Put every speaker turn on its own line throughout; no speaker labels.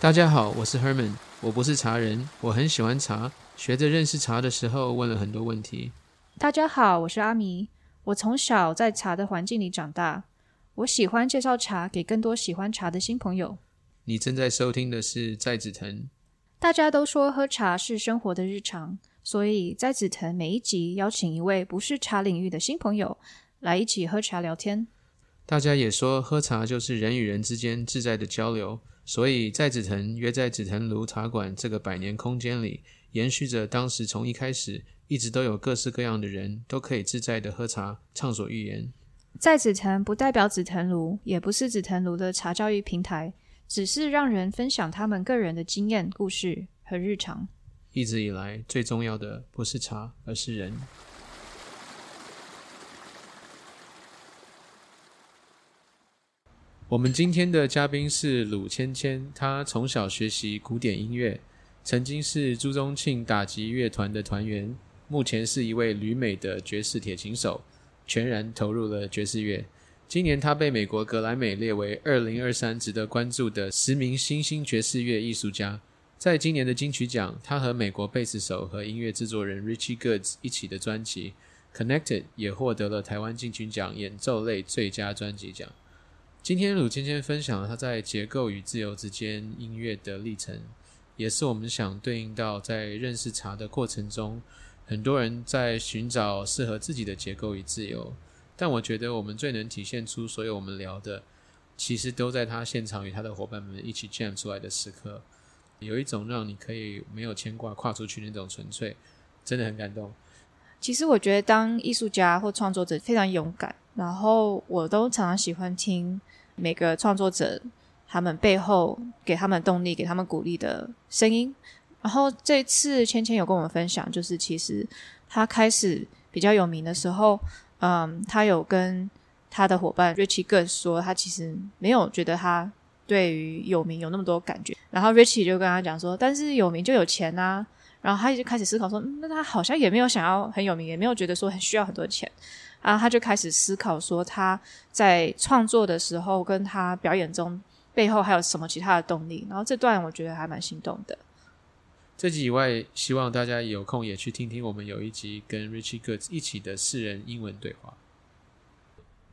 大家好，我是 Herman，我不是茶人，我很喜欢茶，学着认识茶的时候问了很多问题。
大家好，我是阿迷，我从小在茶的环境里长大，我喜欢介绍茶给更多喜欢茶的新朋友。
你正在收听的是在紫藤。
大家都说喝茶是生活的日常，所以在紫藤每一集邀请一位不是茶领域的新朋友来一起喝茶聊天。
大家也说喝茶就是人与人之间自在的交流，所以在紫藤约在紫藤庐茶馆这个百年空间里，延续着当时从一开始一直都有各式各样的人都可以自在的喝茶，畅所欲言。
在紫藤不代表紫藤庐，也不是紫藤庐的茶教育平台，只是让人分享他们个人的经验、故事和日常。
一直以来最重要的不是茶，而是人。我们今天的嘉宾是鲁芊芊，她从小学习古典音乐，曾经是朱宗庆打击乐团的团员，目前是一位旅美的爵士铁琴手，全然投入了爵士乐。今年他被美国格莱美列为二零二三值得关注的十名新兴爵士乐艺术家。在今年的金曲奖，他和美国贝斯手和音乐制作人 Richie Goods 一起的专辑《Connected》也获得了台湾金曲奖演奏类最佳专辑奖。今天鲁芊芊分享了他在结构与自由之间音乐的历程，也是我们想对应到在认识茶的过程中，很多人在寻找适合自己的结构与自由。但我觉得我们最能体现出所有我们聊的，其实都在他现场与他的伙伴们一起 jam 出来的时刻，有一种让你可以没有牵挂跨出去那种纯粹，真的很感动。
其实我觉得当艺术家或创作者非常勇敢，然后我都常常喜欢听。每个创作者，他们背后给他们动力、给他们鼓励的声音。然后这次芊芊有跟我们分享，就是其实他开始比较有名的时候，嗯，他有跟他的伙伴 Richie g 说，他其实没有觉得他对于有名有那么多感觉。然后 Richie 就跟他讲说，但是有名就有钱啊。然后他就开始思考说，那他好像也没有想要很有名，也没有觉得说很需要很多钱。然后他就开始思考说，他在创作的时候，跟他表演中背后还有什么其他的动力。然后这段我觉得还蛮心动的。
这集以外，希望大家有空也去听听我们有一集跟 Richie Goods 一起的四人英文对话。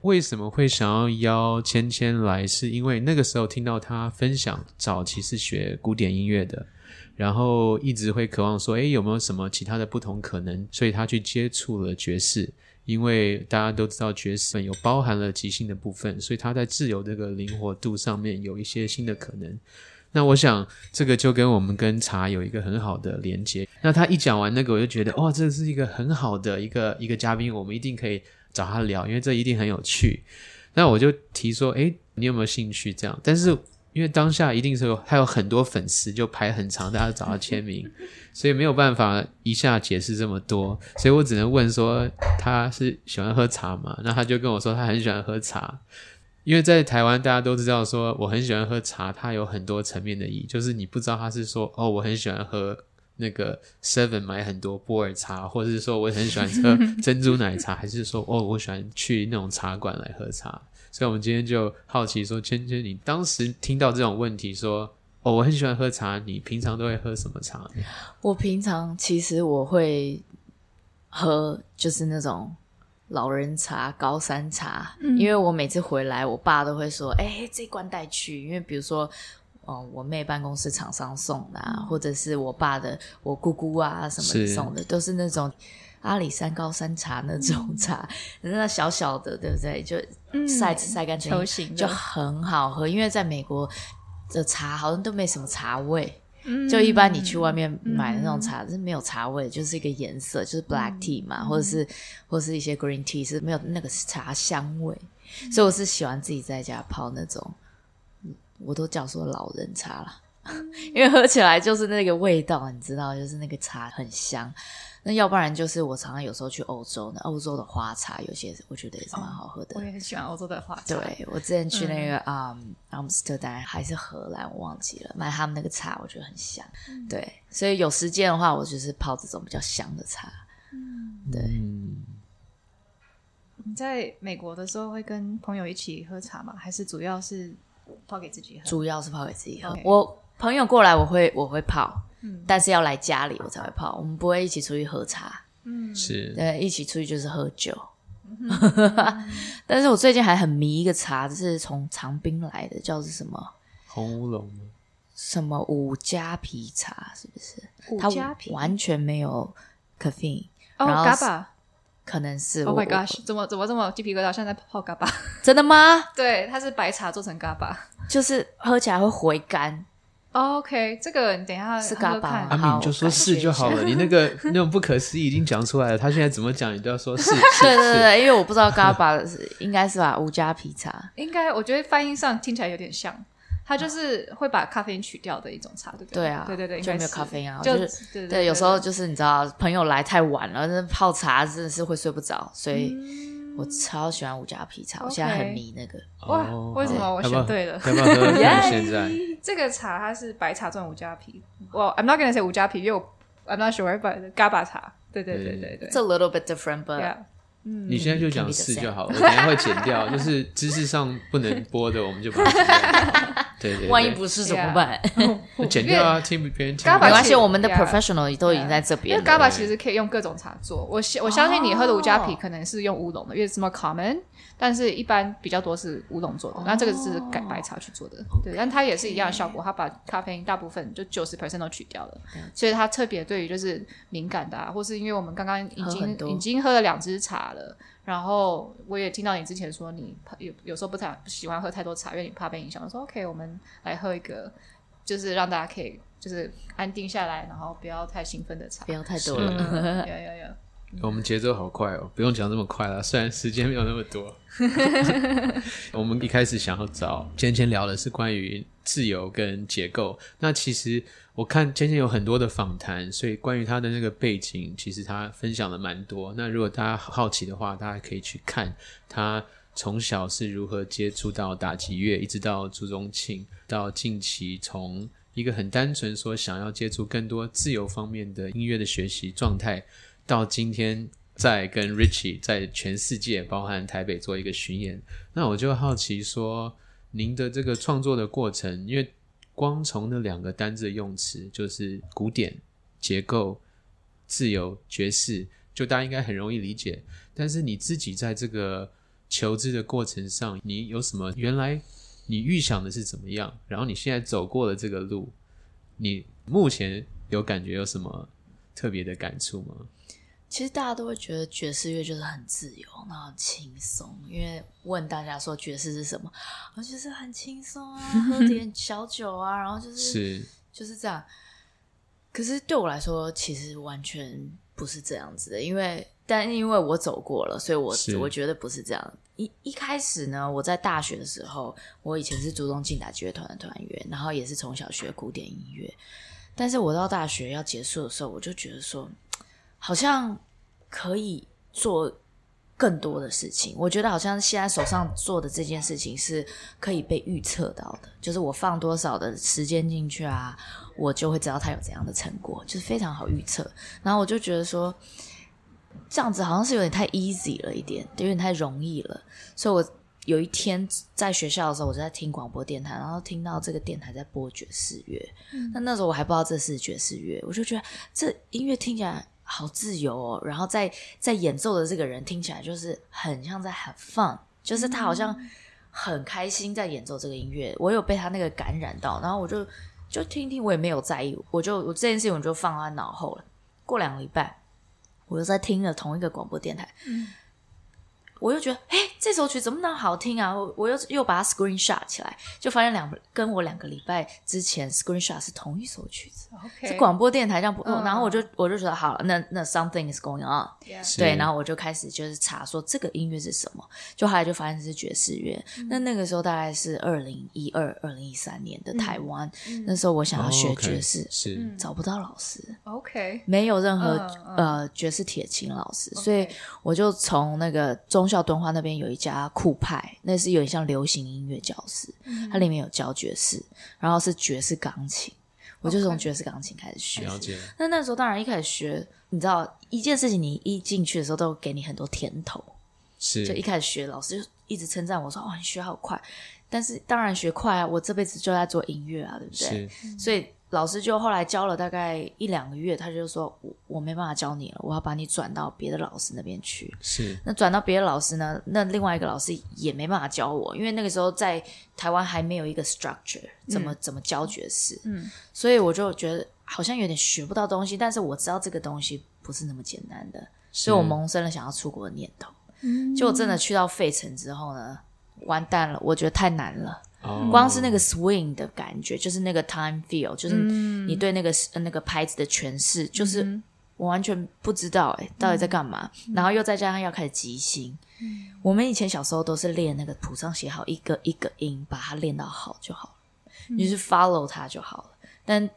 为什么会想要邀芊芊来？是因为那个时候听到他分享早期是学古典音乐的，然后一直会渴望说，诶，有没有什么其他的不同可能？所以他去接触了爵士。因为大家都知道爵士有包含了即兴的部分，所以他在自由这个灵活度上面有一些新的可能。那我想这个就跟我们跟茶有一个很好的连接。那他一讲完那个，我就觉得哇，这是一个很好的一个一个嘉宾，我们一定可以找他聊，因为这一定很有趣。那我就提说，诶，你有没有兴趣这样？但是。因为当下一定是有他有很多粉丝，就排很长，大家找他签名，所以没有办法一下解释这么多，所以我只能问说他是喜欢喝茶吗？那他就跟我说他很喜欢喝茶，因为在台湾大家都知道说我很喜欢喝茶，它有很多层面的意义，就是你不知道他是说哦我很喜欢喝那个 Seven 买很多波尔茶，或者是说我很喜欢喝 珍珠奶茶，还是说哦我喜欢去那种茶馆来喝茶。所以，我们今天就好奇说，芊芊，你当时听到这种问题，说哦，我很喜欢喝茶，你平常都会喝什么茶？
我平常其实我会喝就是那种老人茶、高山茶，因为我每次回来，我爸都会说，哎，这罐带去，因为比如说，哦，我妹办公室厂商送的，或者是我爸的我姑姑啊什么送的，都是那种。阿里山高山茶那种茶，那小小的，对不对？就晒晒干
球形，
就很好喝。因为在美国的茶好像都没什么茶味，就一般你去外面买的那种茶是没有茶味，就是一个颜色，就是 black tea 嘛，或者是或是一些 green tea 是没有那个茶香味。所以我是喜欢自己在家泡那种，我都叫说老人茶了，因为喝起来就是那个味道，你知道，就是那个茶很香。那要不然就是我常常有时候去欧洲呢，欧洲的花茶有些我觉得也是蛮好喝的。
我也很喜欢欧洲的花茶。
对我之前去那个啊，阿姆斯特丹还是荷兰，我忘记了，买他们那个茶，我觉得很香。对，所以有时间的话，我就是泡这种比较香的茶。嗯，对。
你在美国的时候会跟朋友一起喝茶吗？还是主要是泡给自己喝？
主要是泡给自己喝。我。朋友过来我会我会泡，但是要来家里我才会泡，我们不会一起出去喝茶，嗯
是
对，一起出去就是喝酒。但是我最近还很迷一个茶，是从长滨来的，叫做什么
红乌龙？
什么五加皮茶，是不是？
五
它
加皮
完全没有 caffeine，
哦
然后
，GABA。
可能是
Oh my gosh！怎么怎么这么鸡皮疙瘩？现在在泡 GABA。
真的吗？
对，它是白茶做成 GABA。
就是喝起来会回甘，
OK，这个你等一下
是
喝喝
GABA
看
阿敏就说是就好了，你那个 那种不可思议已经讲出来了，他现在怎么讲你都要说是。是
对对对，因为我不知道 GABA 是应该是吧，无加皮茶。
应该我觉得发音上听起来有点像，它就是会把咖啡因取掉的一种茶，对不对？
对啊，
对对对，
就没有咖啡因啊，
就
就是
对
对，有时候就是你知道，朋友来太晚了，那泡茶真的是会睡不着，所以我超喜欢五加皮茶，我现在很迷那个。
哇
哦
为什么我选对了
要不要喝喝看现在？
这个茶它是白茶转五加皮。我 I'm not gonna say 五加皮，因为我 I'm not sure，but GABA 茶。对对对对对
It's a little bit different, but
Yeah
你现在就讲是
Can be the
就好了，我等下会剪掉，就是知识上不能播的，我们就把它剪掉。对对对，
万一不是怎么办？
就 剪掉啊，听别人听。
GABA
没关系，我们的 professional 都已经在这
因为。GABA 其实可以用各种茶做，我相我相信你喝的五加皮可能是用乌龙的，因为是 more common，但是一般比较多是乌龙做的。那这个是改白茶去做的，对，但它也是一样的效果，它把咖啡因大部分就九十 percent 都取掉了，所以它特别对于就是敏感的啊，或是因为我们刚刚已经已经喝了两支茶了。然后我也听到你之前说你怕有有时候不太不喜欢喝太多茶，因为你怕被影响。我说 OK，我们来喝一个，就是让大家可以就是安定下来，然后不要太兴奋的茶
不。要太多
嗯，
了。
有有有，
我们节奏好快哦，不用讲这么快了，虽然时间没有那么多。我们一开始想要找芊芊聊的是关于自由跟结构。那其实我看芊芊有很多的访谈，所以关于他的那个背景，其实他分享了蛮多。那如果大家好奇的话，大家可以去看他从小是如何接触到打击乐，一直到朱宗庆，到近期从一个很单纯说想要接触更多自由方面的音乐的学习状态，到今天在跟 Richie 在全世界，包含台北做一个巡演，那我就好奇说，您的这个创作的过程，因为光从那两个单字的用词，就是古典、结构、自由、爵士，就大家应该很容易理解。但是你自己在这个求知的过程上，你有什么原来你预想的是怎么样？然后你现在走过了这个路，你目前有感觉有什么特别的感触吗？
其实大家都会觉得爵士乐就是很自由，然后很轻松。因为问大家说爵士是什么，我就是很轻松啊，喝 点小酒啊，然后就是
是
就是这样。可是对我来说，其实完全不是这样子的，因为但因为我走过了，所以我我觉得不是这样。一一开始呢，我在大学的时候，我以前是主动进打击乐团的团员，然后也是从小学古典音乐。但是我到大学要结束的时候，我就觉得说，好像可以做更多的事情。我觉得好像现在手上做的这件事情是可以被预测到的，就是我放多少的时间进去啊，我就会知道它有怎样的成果，就是非常好预测。然后我就觉得说，这样子好像是有点太 easy 了一点，有点太容易了。所以我有一天在学校的时候，我就在听广播电台，然后听到这个电台在播爵士乐。那那时候我还不知道这是爵士乐，我就觉得这音乐听起来好自由哦。然后在在演奏的这个人听起来就是很像在很 fun，就是他好像很开心在演奏这个音乐。我有被他那个感染到，然后我就就听听，我也没有在意，我就我这件事情我就放在脑后了。过两个礼拜，我又在听了同一个广播电台，我又觉得，哎、这首曲怎么那么好听啊？我我又又把它 screenshot 起来，就发现两个跟我两个礼拜之前 screenshot 是同一首曲子
，OK，
是广播电台这样播，
嗯
然后我就我就觉得好了，那那 something is going on，
是。
对，然后我就开始就是查说这个音乐是什么，就后来就发现是爵士乐。
嗯。
那那个时候大概是二零一二、二零一三年的台湾，
嗯
那时候我想要学爵士，
是。
找不到老师
，OK，
没有任何、呃爵士铁琴老师，所以我就从那个中校敦化那边有一家酷派，那是有点像流行音乐教室，
嗯
它里面有教爵士，然后是爵士钢琴，我就从爵士钢琴开始学。
了解，
那那时候当然一开始学，你知道一件事情，你一进去的时候都给你很多甜头，
是
就一开始学，老师就一直称赞我说：“哦，你学好快。”但是当然学快啊，我这辈子就在做音乐啊，对不对？所以老师就后来教了大概一两个月，他就说：“我我没办法教你了，我要把你转到别的老师那边去。”
是。
那转到别的老师呢？那另外一个老师也没办法教我，因为那个时候在台湾还没有一个 structure，怎么怎么教爵士。嗯。所以我就觉得好像有点学不到东西，但是我知道这个东西不是那么简单的，所以我萌生了想要出国的念头。嗯。就真的去到费城之后呢？完蛋了，我觉得太难了。光是那个 swing 的感觉，就是那个 time feel，就是你对那个那个拍子的诠释，就是我完全不知道哎，到底在干嘛。然后又再加上要开始即兴，我们以前小时候都是练那个谱上写好一个一个音，把它练到好就好了，你是 follow 它就好了。但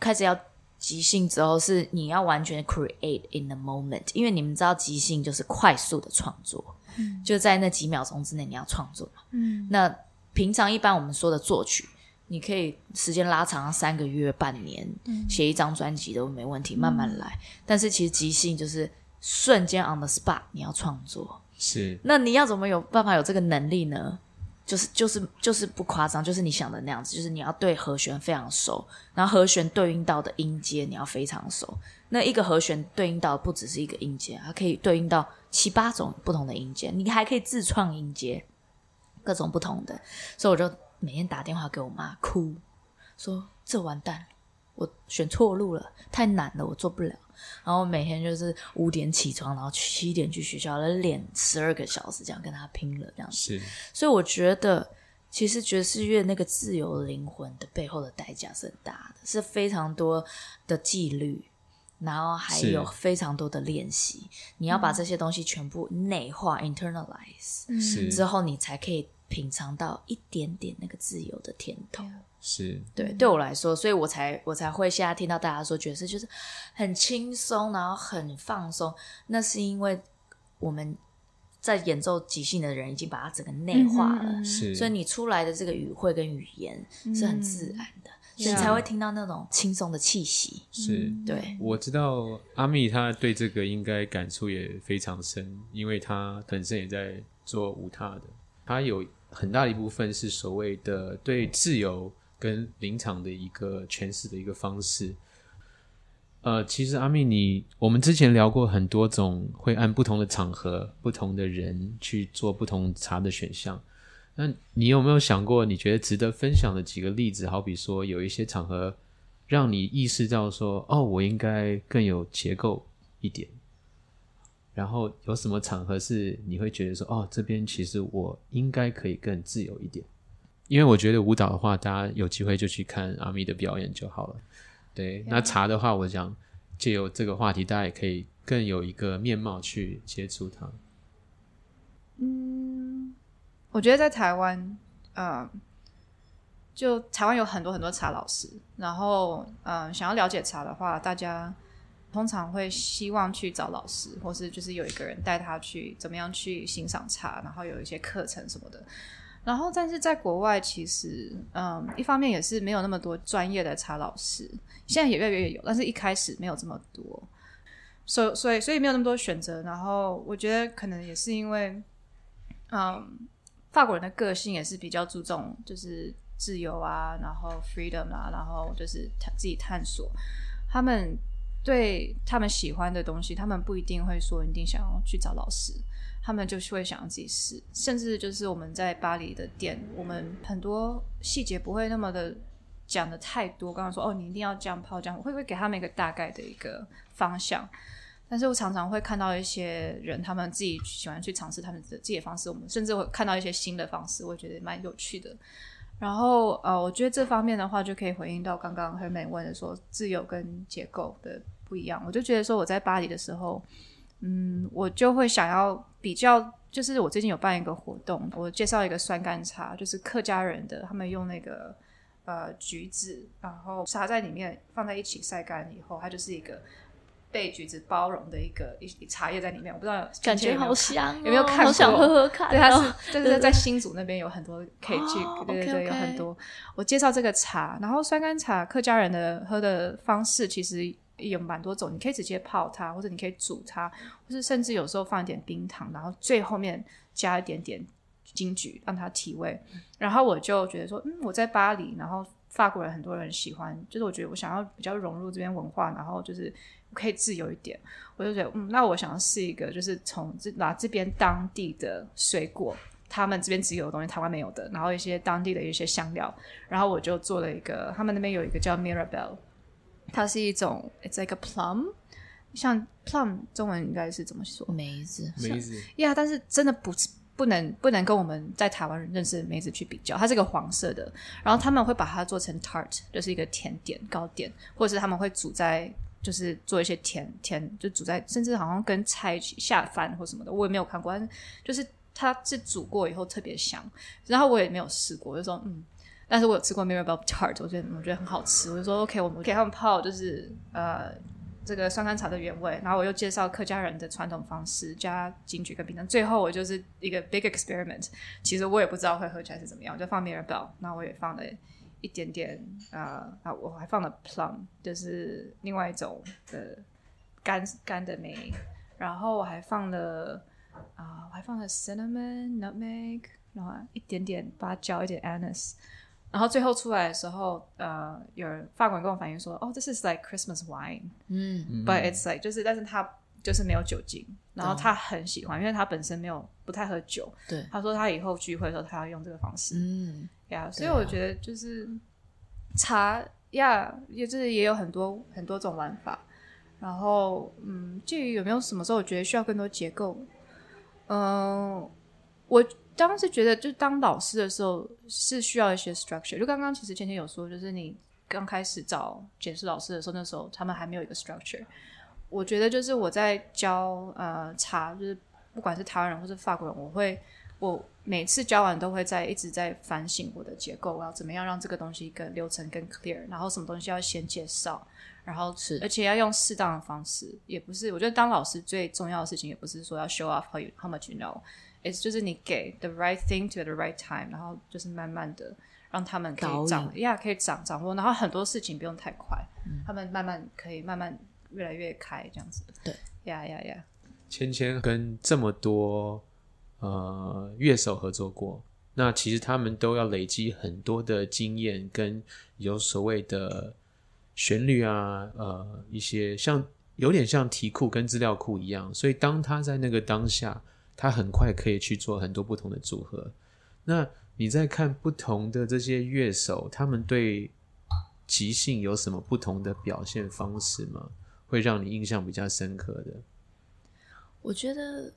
开始要即兴之后，是你要完全 create in the moment，因为你们知道即兴就是快速的创作。就在那几秒钟之内，你要创作嘛？嗯，那平常一般我们说的作曲，你可以时间拉长三个月、半年，写一张专辑都没问题，慢慢来。但是其实即兴就是瞬间 on the spot，你要创作。
是，
那你要怎么有办法有这个能力呢？就是就是就是不夸张，就是你想的那样子，就是你要对和弦非常熟，然后和弦对应到的音阶你要非常熟。那一个和弦对应到不只是一个音阶，它可以对应到七八种不同的音阶，你还可以自创音阶，各种不同的。所以我就每天打电话给我妈哭，说这完蛋，我选错路了，太难了，我做不了。然后每天就是五点起床，然后七点去学校，来练十二个小时，这样跟他拼了这样子。
是，
所以我觉得，其实爵士乐那个自由灵魂的背后的代价是很大的，是非常多的纪律，然后还有非常多的练习。你要把这些东西全部内化 （internalize） 之后，你才可以品尝到一点点那个自由的甜头。
是。
对，对我来说，所以我才我才会现在听到大家说爵士就是很轻松，然后很放松。那是因为我们在演奏即兴的人已经把它整个内化了，
是，
所以你出来的这个语汇跟语言是很自然的，所以才会听到那种轻松的气息。
是，
对，
我知道阿密他对这个应该感触也非常深，因为他本身也在做舞踏的，他有很大一部分是所谓的对自由。跟临场的一个诠释的一个方式，呃，其实阿密，你我们之前聊过很多种会按不同的场合、不同的人去做不同茶的选项。那你有没有想过，你觉得值得分享的几个例子？好比说，有一些场合让你意识到说，哦，我应该更有结构一点。然后有什么场合是你会觉得说，哦，这边其实我应该可以更自由一点。因为我觉得舞蹈的话，大家有机会就去看阿咪的表演就好了。对，那茶的话，我想借由这个话题，大家也可以更有一个面貌去接触它。
嗯，我觉得在台湾，嗯，就台湾有很多很多茶老师，然后嗯，想要了解茶的话，大家通常会希望去找老师，或是就是有一个人带他去怎么样去欣赏茶，然后有一些课程什么的。然后，但是在国外，其实，嗯，一方面也是没有那么多专业的茶老师，现在也越来越有，但是一开始没有这么多，所所以所以没有那么多选择。然后，我觉得可能也是因为，嗯，法国人的个性也是比较注重就是自由啊，然后 freedom 啊，然后就是自己探索。他们对他们喜欢的东西，他们不一定会说一定想要去找老师。他们就是会想要自己试，甚至就是我们在巴黎的店，我们很多细节不会那么的讲的太多。刚刚说哦，你一定要这样泡这样，会不会给他们一个大概的一个方向？但是我常常会看到一些人，他们自己喜欢去尝试他们的自己的方式。我们甚至会看到一些新的方式，我觉得蛮有趣的。然后呃，我觉得这方面的话，就可以回应到刚刚黑美问的说自由跟结构的不一样。我就觉得说我在巴黎的时候。嗯，我就会想要比较，就是我最近有办一个活动，我介绍一个酸甘茶，就是客家人的，他们用那个呃橘子，然后撒在里面，放在一起晒干以后，它就是一个被橘子包容的一个一茶叶在里面。我不知道
感觉好香，
有没有看过？
好想喝喝看。
对，它是 就是在新竹那边有很多可以去，对对对，有很多。我介绍这个茶，然后酸甘茶客家人的喝的方式其实。有蛮多种，你可以直接泡它，或者你可以煮它，或是甚至有时候放一点冰糖，然后最后面加一点点金桔让它提味。然后我就觉得说，嗯，我在巴黎，然后法国人很多人喜欢，就是我觉得我想要比较融入这边文化，然后就是可以自由一点，我就觉得，嗯，那我想要试一个，就是从这拿这边当地的水果。他们这边只有的东西，台湾没有的，然后一些当地的一些香料，然后我就做了一个，他们那边有一个叫 Mirabelle，它是一种，it's like a plum，像 plum 中文应该是怎么说？
梅子，
梅子，
呀，但是真的不是不能不能跟我们在台湾认识的梅子去比较，它是个黄色的，然后他们会把它做成 tart，就是一个甜点糕点，或者是他们会煮在，就是做一些甜甜，就煮在，甚至好像跟菜一起下饭或什么的，我也没有看过，但是就是。它是煮过以后特别香，然后我也没有试过，就说嗯，但是我有吃过 Mirabelle tart，我觉得我觉得很好吃，我就说 OK，我们给他们泡就是呃这个酸甘草的原味，然后我又介绍客家人的传统方式，加金桔跟冰糖，最后我就是一个 big experiment，其实我也不知道会喝起来是怎么样，就放 Mirabelle，然后我也放了一点点啊啊，我还放了 plum，就是另外一种的干干的梅，然后我还放了。啊，我还放了 cinnamon、nutmeg，然后一点点八角，一点 anise，然后最后出来的时候，呃，有人法国人跟我反映说，哦，，This is like Christmas wine，嗯，but it's like 就是，但是他就是没有酒精，然后他很喜欢，因为他本身没有不太喝酒，
对，
他说他以后聚会的时候他要用这个方式，嗯，呀，所以我觉得就是茶呀，也就是也有很多很多种玩法，然后嗯，至于有没有什么时候我觉得需要更多结构。嗯，我当时觉得，就当老师的时候是需要一些 structure。就刚刚其实芊芊有说，就是你刚开始找解释老师的时候，那时候他们还没有一个 structure。我觉得就是我在教呃茶，就是不管是台湾人或是法国人，我会我每次教完都会在一直在反省我的结构，我要怎么样让这个东西更流程更 clear，然后什么东西要先介绍。然后
是，
而且要用适当的方式，也不是。我觉得当老师最重要的事情，也不是说要 show off how you how much you know，it's 就是你给 the right thing to the right time，然后就是慢慢的让他们可以掌，呀，可以掌掌握。然后很多事情不用太快，他们慢慢可以慢慢越来越开这样子。
对，
呀呀呀。
芊芊跟这么多呃乐手合作过，那其实他们都要累积很多的经验，跟有所谓的。旋律啊，呃，一些像有点像题库跟资料库一样，所以当他在那个当下，他很快可以去做很多不同的组合。那你在看不同的这些乐手，他们对即兴有什么不同的表现方式吗？会让你印象比较深刻的？
我觉得，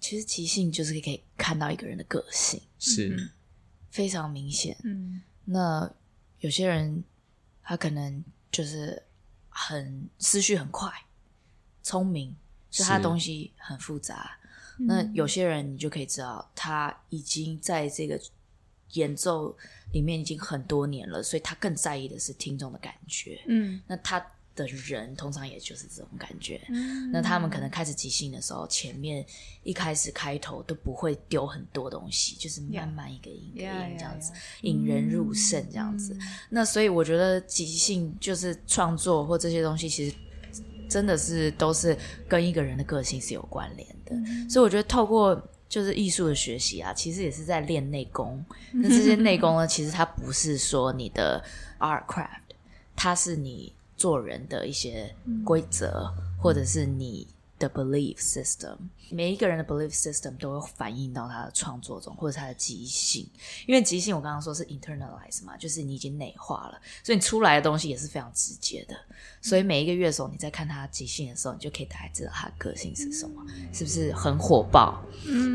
其实即兴就是可以看到一个人的个性，
是
非常明显。嗯，那有些人。他可能就是很思绪很快，聪明，所以他的东西很复杂。那有些人你就可以知道，他已经在这个演奏里面已经很多年了，所以他更在意的是听众的感觉。嗯，那他。的人通常也就是这种感觉，那他们可能开始即兴的时候，前面一开始开头都不会丢很多东西，就是慢慢一个音一个音这样子，引人入胜这样子。那所以我觉得即兴就是创作或这些东西，其实真的是都是跟一个人的个性是有关联的。所以我觉得透过就是艺术的学习啊，其实也是在练内功。那这些内功呢，其实它不是说你的 art craft，它是你。做人的一些规则，或者是你的 belief system，每一个人的 belief system 都会反映到他的创作中，或者他的即兴。因为即兴，我刚刚说是 internalize 嘛，就是你已经内化了，所以你出来的东西也是非常直接的。所以每一个乐手，你在看他即兴的时候，你就可以大概知道他的个性是什么，是不是很火爆，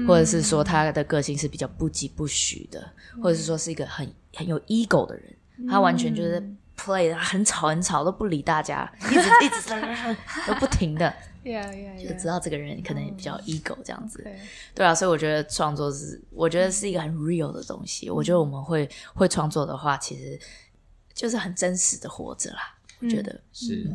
或者是说他的个性是比较不疾不徐的，或者是说是一个很很有 ego 的人，他完全就是。Play 很吵很吵都不理大家，一直一直在 都不停的，就知道这个人可能比较 ego 这样子，对啊，所以我觉得创作是，我觉得是一个很 real 的东西。我觉得我们会会创作的话，其实就是很真实的活着啦。我觉得
是，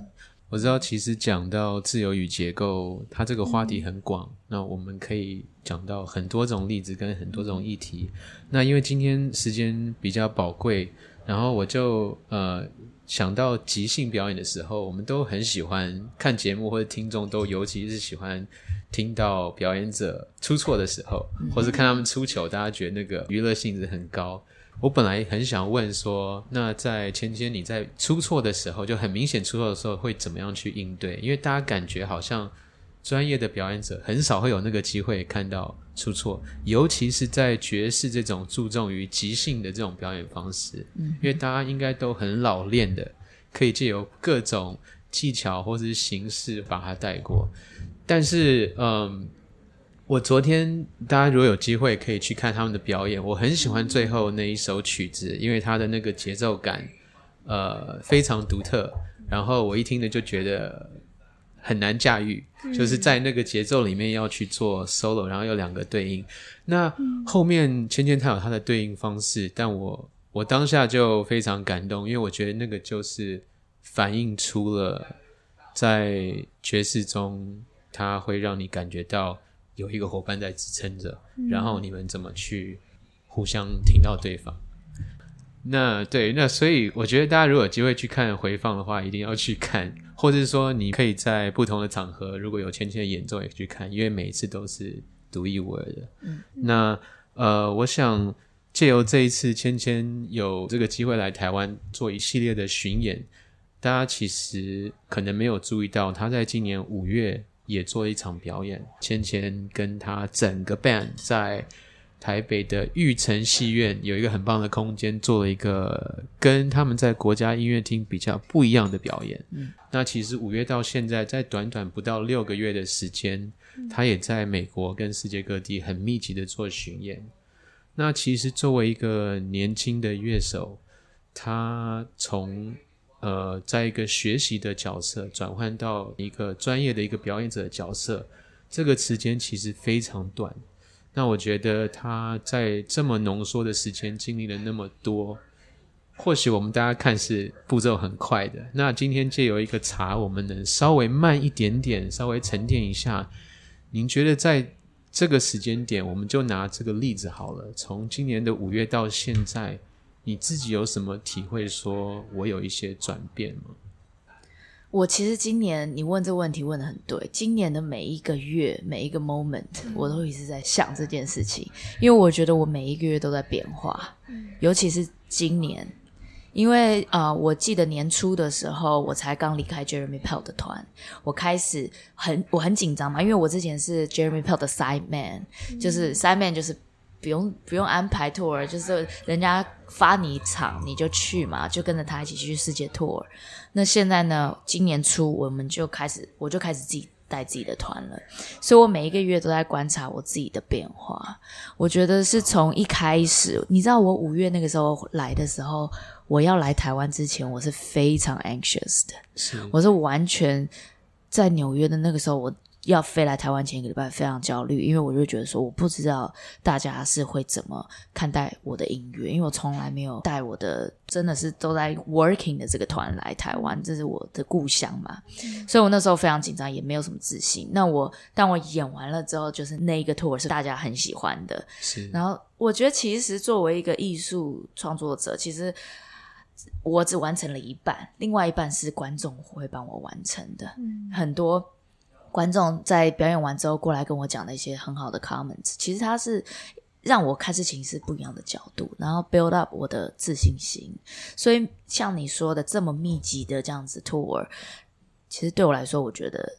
我知道其实讲到自由与结构，它这个话题很广，那我们可以讲到很多种例子跟很多种议题。那因为今天时间比较宝贵。然后我就呃想到即兴表演的时候，我们都很喜欢看节目，或者听众都尤其是喜欢听到表演者出错的时候，或是看他们出糗，大家觉得那个娱乐性质很高。我本来很想问说，那在芊芊你在出错的时候，就很明显出错的时候，会怎么样去应对？因为大家感觉好像专业的表演者很少会有那个机会看到出错，尤其是在爵士这种注重于即兴的这种表演方式，因为大家应该都很老练的，可以借由各种技巧或者是形式把它带过。但是，嗯。我昨天，大家如果有机会可以去看他们的表演，我很喜欢最后那一首曲子，因为它的那个节奏感，呃，非常独特。然后我一听呢就觉得很难驾驭，就是在那个节奏里面要去做 solo，然后有两个对应。那后面芊芊她有她的对应方式，但我我当下就非常感动，因为我觉得那个就是反映出了在爵士中，它会让你感觉到。有一个伙伴在支撑着，然后你们怎么去互相听到对方？那对，那所以我觉得大家如果有机会去看回放的话，一定要去看，或者是说你可以在不同的场合，如果有芊芊的演奏也去看，因为每一次都是独一无二的。嗯，那呃，我想借由这一次芊芊有这个机会来台湾做一系列的巡演，大家其实可能没有注意到，他在今年五月。也做了一场表演，芊芊跟他整个 band 在台北的玉成戏院有一个很棒的空间，做了一个跟他们在国家音乐厅比较不一样的表演。嗯，那其实五月到现在，在短短不到六个月的时间，他也在美国跟世界各地很密集的做巡演。那其实作为一个年轻的乐手，他从呃，在一个学习的角色转换到一个专业的一个表演者的角色，这个时间其实非常短。那我觉得他在这么浓缩的时间经历了那么多，或许我们大家看是步骤很快的。那今天借由一个茶，我们能稍微慢一点点，稍微沉淀一下。您觉得在这个时间点，我们就拿这个例子好了，从今年的五月到现在。你自己有什么体会？说我有一些转变吗？
我其实今年你问这个问题问的很对。今年的每一个月、每一个 moment，我都一直在想这件事情，因为我觉得我每一个月都在变化。尤其是今年，因为啊，我记得年初的时候，我才刚离开 Jeremy Pell 的团，我开始很我很紧张嘛，因为我之前是 Jeremy Pell 的 side man，就是 side man 就是。不用不用安排 tour，就是人家发你场你就去嘛，就跟着他一起去世界 tour。那现在呢，今年初我们就开始，我就开始自己带自己的团了。所以我每一个月都在观察我自己的变化。我觉得是从一开始，你知道我五月那个时候来的时候，我要来台湾之前，我是非常 anxious 的，
是
我是完全在纽约的那个时候我。要飞来台湾前一个礼拜非常焦虑，因为我就觉得说我不知道大家是会怎么看待我的音乐，因为我从来没有带我的真的是都在 working 的这个团来台湾，这是我的故乡嘛，所以我那时候非常紧张，也没有什么自信。那我当我演完了之后，就是那一个 tour 是大家很喜欢的，
是。
然后我觉得其实作为一个艺术创作者，其实我只完成了一半，另外一半是观众会帮我完成的，很多。观众在表演完之后过来跟我讲的一些很好的 comments，其实他是让我看事情是不一样的角度，然后 build up 我的自信心。所以像你说的这么密集的这样子 tour，其实对我来说，我觉得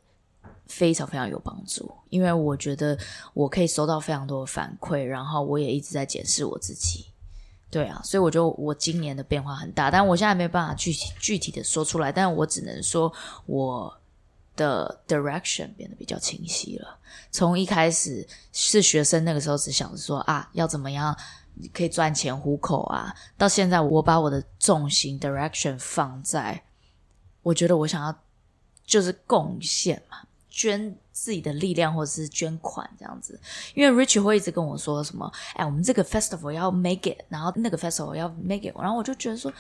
非常非常有帮助，因为我觉得我可以收到非常多的反馈，然后我也一直在检视我自己。对啊，所以我就我今年的变化很大，但我现在没办法具体具体的说出来，但我只能说我。的 direction 变得比较清晰了。从一开始是学生那个时候，只想着说啊，要怎么样可以赚钱糊口啊，到现在我把我的重心 direction 放在，我觉得我想要就是贡献嘛，捐自己的力量或者是捐款这样子。因为 Rich 会一直跟我说什么，哎，我们这个 festival 要 make it，然后那个 festival 要 make it，然后我就觉得说，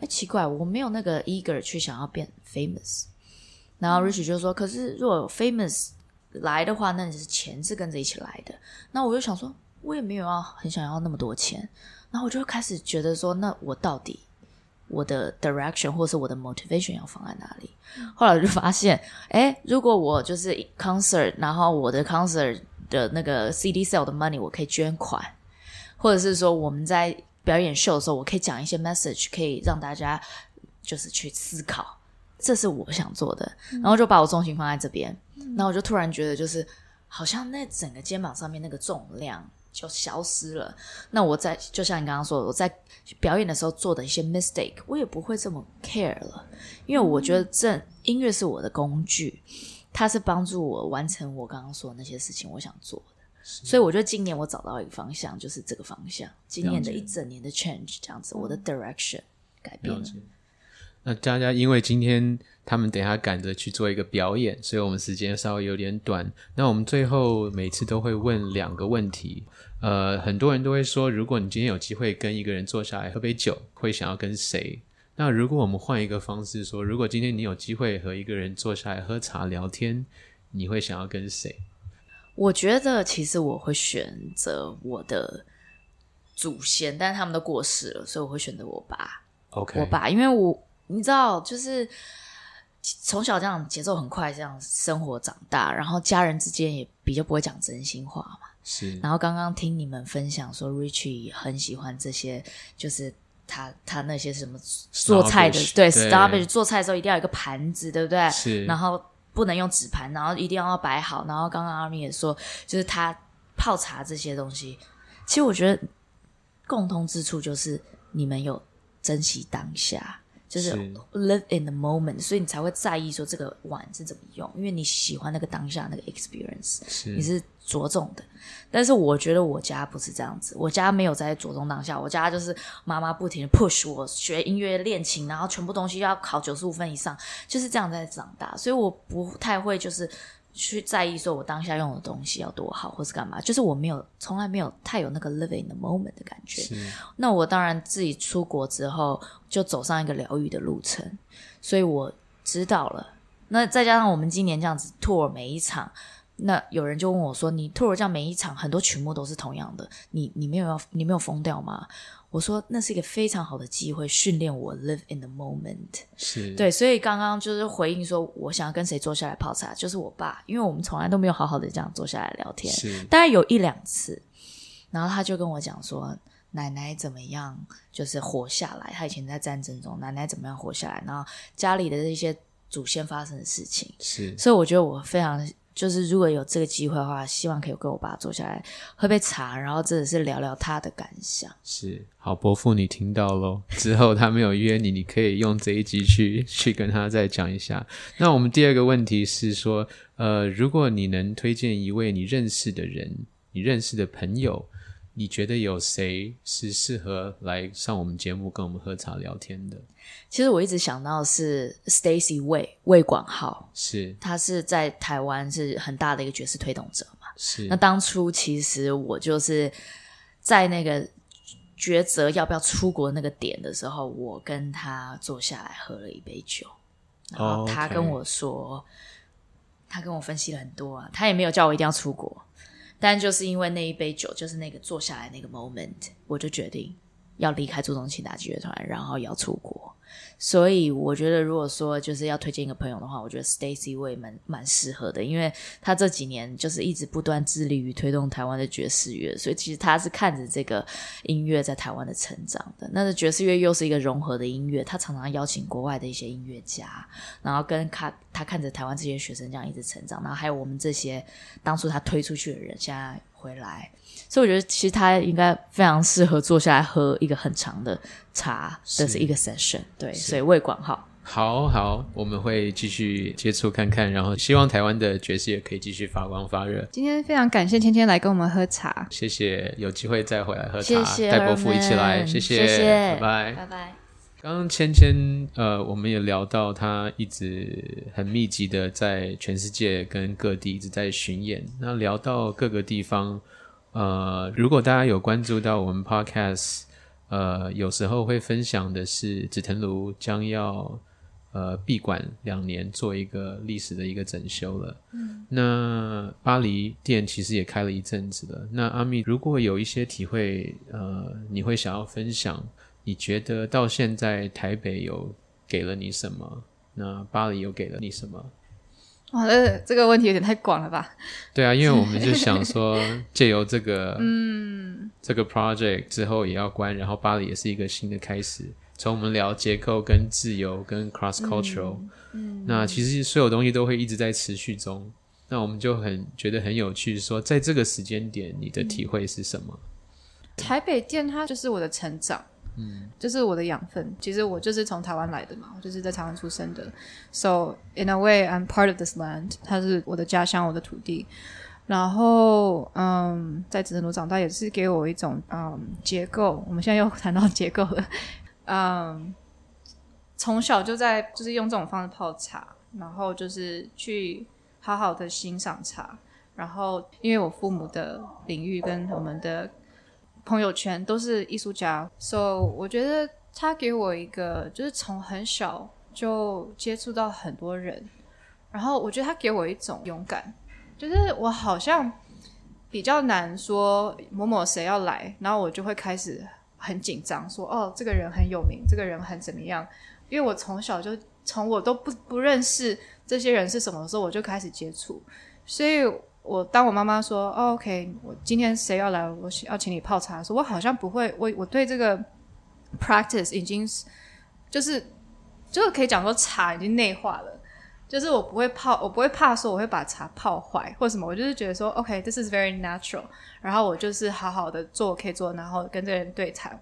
哎，奇怪，我没有那个 eager 去想要变 famous。然后 Rich 就说：“可是如果 Famous 来的话，那你是钱是跟着一起来的。那我就想说，我也没有要很想要那么多钱。然后我就开始觉得说，那我到底我的 direction 或是我的 motivation 要放在哪里。后来我就发现，哎，如果我就是 concert，然后我的 concert 的那个 CD sale 的 money 我可以捐款，或者是说我们在表演秀的时候，我可以讲一些 message，可以让大家就是去思考，这是我想做的。然后就把我重心放在这边，然后我就突然觉得，就是好像那整个肩膀上面那个重量。就消失了。那我在就像你刚刚说，的，我在表演的时候做的一些 mistake，我也不会这么 care 了，因为我觉得这音乐是我的工具，它是帮助我完成我刚刚说的那些事情，我想做的。所以我觉得今年我找到一个方向，就是这个方向。今年的一整年的 change 这样子，我的 direction 改变了。
那大家因为今天他们等下赶着去做一个表演，所以我们时间稍微有点短。那我们最后每次都会问两个问题。呃，很多人都会说，如果你今天有机会跟一个人坐下来喝杯酒，会想要跟谁？那如果我们换一个方式说，如果今天你有机会和一个人坐下来喝茶聊天，你会想要跟谁？
我觉得其实我会选择我的祖先，但是他们都过世了，所以我会选择我爸。
OK，
我爸，因为我你知道，就是从小这样节奏很快，这样生活长大，然后家人之间也比较不会讲真心话嘛。
是，
然后刚刚听你们分享说，Richie 很喜欢这些，就是他他那些什么做菜的，对 s t a r b i s h 做菜的时候一定要有一个盘子，对不对？
是，
然后不能用纸盘，然后一定要摆好。然后刚刚阿明也说，就是他泡茶这些东西，其实我觉得共通之处就是你们有珍惜当下。就是 live in the moment，所以你才会在意说这个碗是怎么用，因为你喜欢那个当下那个 experience，你是着重的。但是我觉得我家不是这样子，我家没有在着重当下，我家就是妈妈不停的 push 我学音乐练琴，然后全部东西要考九十五分以上，就是这样在长大，所以我不太会就是。去在意说我当下用的东西要多好，或是干嘛？就是我没有，从来没有太有那个 living the moment 的感觉。那我当然自己出国之后就走上一个疗愈的路程，所以我知道了。那再加上我们今年这样子 tour 每一场，那有人就问我说：“你 tour 这样每一场很多曲目都是同样的，你你没有要你没有疯掉吗？”我说那是一个非常好的机会，训练我 live in the moment。
是
对，所以刚刚就是回应说，我想要跟谁坐下来泡茶，就是我爸，因为我们从来都没有好好的这样坐下来聊天，
是
大概有一两次，然后他就跟我讲说，奶奶怎么样，就是活下来。他以前在战争中，奶奶怎么样活下来，然后家里的这些祖先发生的事情，
是，
所以我觉得我非常。就是如果有这个机会的话，希望可以跟我爸坐下来喝杯茶，然后真的是聊聊他的感想。
是，好伯父，你听到喽？之后他没有约你，你可以用这一集去 去跟他再讲一下。那我们第二个问题是说，呃，如果你能推荐一位你认识的人，你认识的朋友。你觉得有谁是适合来上我们节目跟我们喝茶聊天的？
其实我一直想到是 Stacy 魏魏广浩，
是
他是在台湾是很大的一个爵士推动者嘛。
是
那当初其实我就是在那个抉择要不要出国那个点的时候，我跟他坐下来喝了一杯酒，然后他跟我说，他跟我分析了很多啊，他也没有叫我一定要出国。但就是因为那一杯酒，就是那个坐下来那个 moment，我就决定要离开朱宗庆打击乐团，然后要出国。所以我觉得，如果说就是要推荐一个朋友的话，我觉得 Stacy 会蛮蛮适合的，因为他这几年就是一直不断致力于推动台湾的爵士乐，所以其实他是看着这个音乐在台湾的成长的。那爵士乐又是一个融合的音乐，他常常邀请国外的一些音乐家，然后跟他他看着台湾这些学生这样一直成长，然后还有我们这些当初他推出去的人现在回来。所以我觉得，其实他应该非常适合坐下来喝一个很长的茶，这是一个 session。对，所以魏广浩，
好好，我们会继续接触看看，然后希望台湾的爵士也可以继续发光发热。
今天非常感谢芊芊来跟我们喝茶，
谢谢，有机会再回来喝
茶，
带伯父一起来，谢
谢，
拜拜，
拜拜。
刚刚芊芊，呃，我们也聊到他一直很密集的在全世界跟各地一直在巡演，那聊到各个地方。呃，如果大家有关注到我们 Podcast，呃，有时候会分享的是紫藤庐将要呃闭馆两年，做一个历史的一个整修了。嗯，那巴黎店其实也开了一阵子了。那阿米，如果有一些体会，呃，你会想要分享，你觉得到现在台北有给了你什么？那巴黎有给了你什么？
哇，这这个问题有点太广了吧？
对啊，因为 我们就想说，借由这个嗯这个 project 之后也要关，然后巴黎也是一个新的开始。从我们聊结构、跟自由、跟 cross cultural，嗯，那其实所有东西都会一直在持续中。那我们就很觉得很有趣，说在这个时间点，你的体会是什么？
台北店它就是我的成长，嗯，就是我的养分。其实我就是从台湾来的嘛，我就是在台湾出生的。So in a way, I'm part of this land。它是我的家乡，我的土地。然后，嗯，在紫藤庐长大也是给我一种嗯结构。我们现在又谈到结构了，嗯，从小就在就是用这种方式泡茶，然后就是去。好好的欣赏茶，然后因为我父母的领域跟我们的朋友圈都是艺术家，所以我觉得他给我一个就是从很小就接触到很多人，然后我觉得他给我一种勇敢，就是我好像比较难说某某谁要来，然后我就会开始很紧张，说哦这个人很有名，这个人很怎么样，因为我从小就从我都不不认识。这些人是什么时候我就开始接触，所以我当我妈妈说，OK，我今天谁要来，我要请你泡茶，说我好像不会，我我对这个 practice 已经是就是就是可以讲说茶已经内化了，就是我不会泡，我不会怕说我会把茶泡坏或什么，我就是觉得说，OK，this is very natural，然后我就是好好的做可以做，然后跟这个人对谈。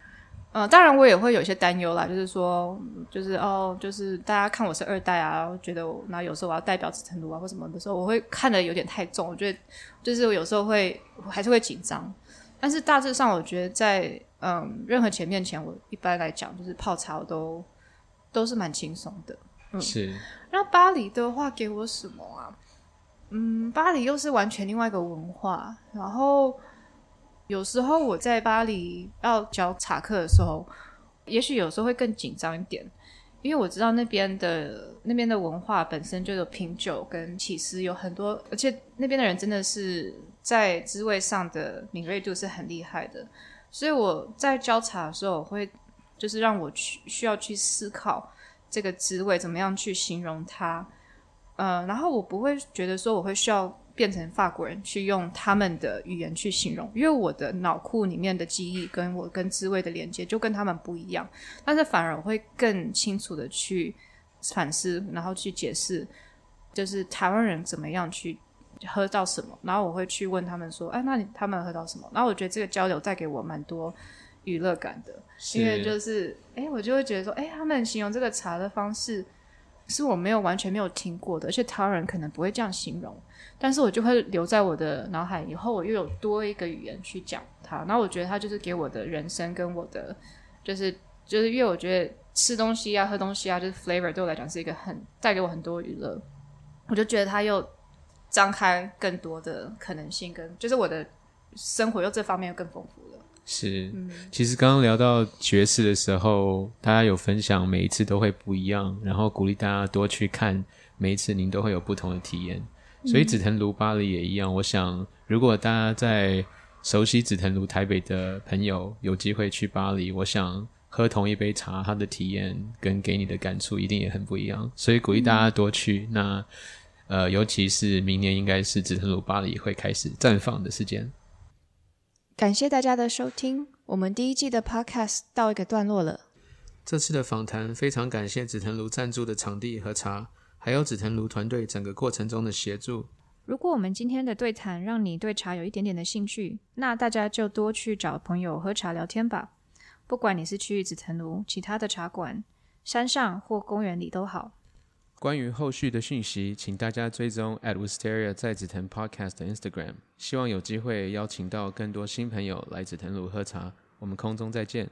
嗯，当然我也会有一些担忧啦，就是说，就是哦，就是大家看我是二代啊，觉得我那有时候我要代表紫藤庐啊或什么的时候，我会看的有点太重，我觉得就是我有时候会还是会紧张，但是大致上我觉得在嗯任何前面前，我一般来讲就是泡茶都都是蛮轻松的。
嗯，是。
那巴黎的话给我什么啊？嗯，巴黎又是完全另外一个文化，然后。有时候我在巴黎要教茶课的时候，也许有时候会更紧张一点，因为我知道那边的那边的文化本身就有品酒跟起司有很多，而且那边的人真的是在滋味上的敏锐度是很厉害的，所以我在教茶的时候，我会就是让我去需要去思考这个滋味怎么样去形容它，呃，然后我不会觉得说我会需要。变成法国人去用他们的语言去形容，因为我的脑库里面的记忆跟我跟滋味的连接就跟他们不一样，但是反而我会更清楚的去反思，然后去解释，就是台湾人怎么样去喝到什么，然后我会去问他们说，哎，那你他们喝到什么？然后我觉得这个交流带给我蛮多娱乐感的，因为就是，哎，我就会觉得说，哎，他们形容这个茶的方式是我没有完全没有听过的，而且他人可能不会这样形容。但是我就会留在我的脑海，以后我又有多一个语言去讲它。然后我觉得它就是给我的人生跟我的，就是就是因为我觉得吃东西啊、喝东西啊，就是 flavor 对我来讲是一个很带给我很多娱乐。我就觉得它又张开更多的可能性，跟就是我的生活又这方面又更丰富了。
是，其实刚刚聊到爵士的时候，大家有分享每一次都会不一样，然后鼓励大家多去看，每一次您都会有不同的体验。所以紫藤庐巴黎也一样。我想，如果大家在熟悉紫藤庐台北的朋友有机会去巴黎，我想喝同一杯茶，它的体验跟给你的感触一定也很不一样。所以鼓励大家多去。那呃，尤其是明年应该是紫藤庐巴黎会开始绽放的时间。
感谢大家的收听，我们第一季的 Podcast 到一个段落了。
这次的访谈非常感谢紫藤庐赞助的场地和茶。还有紫藤庐团队整个过程中的协助。
如果我们今天的对谈让你对茶有一点点的兴趣，那大家就多去找朋友喝茶聊天吧。不管你是去紫藤庐、其他的茶馆、山上或公园里都好。
关于后续的讯息，请大家追踪 at Wisteria 在紫藤 Podcast Instagram。希望有机会邀请到更多新朋友来紫藤庐喝茶。我们空中再见。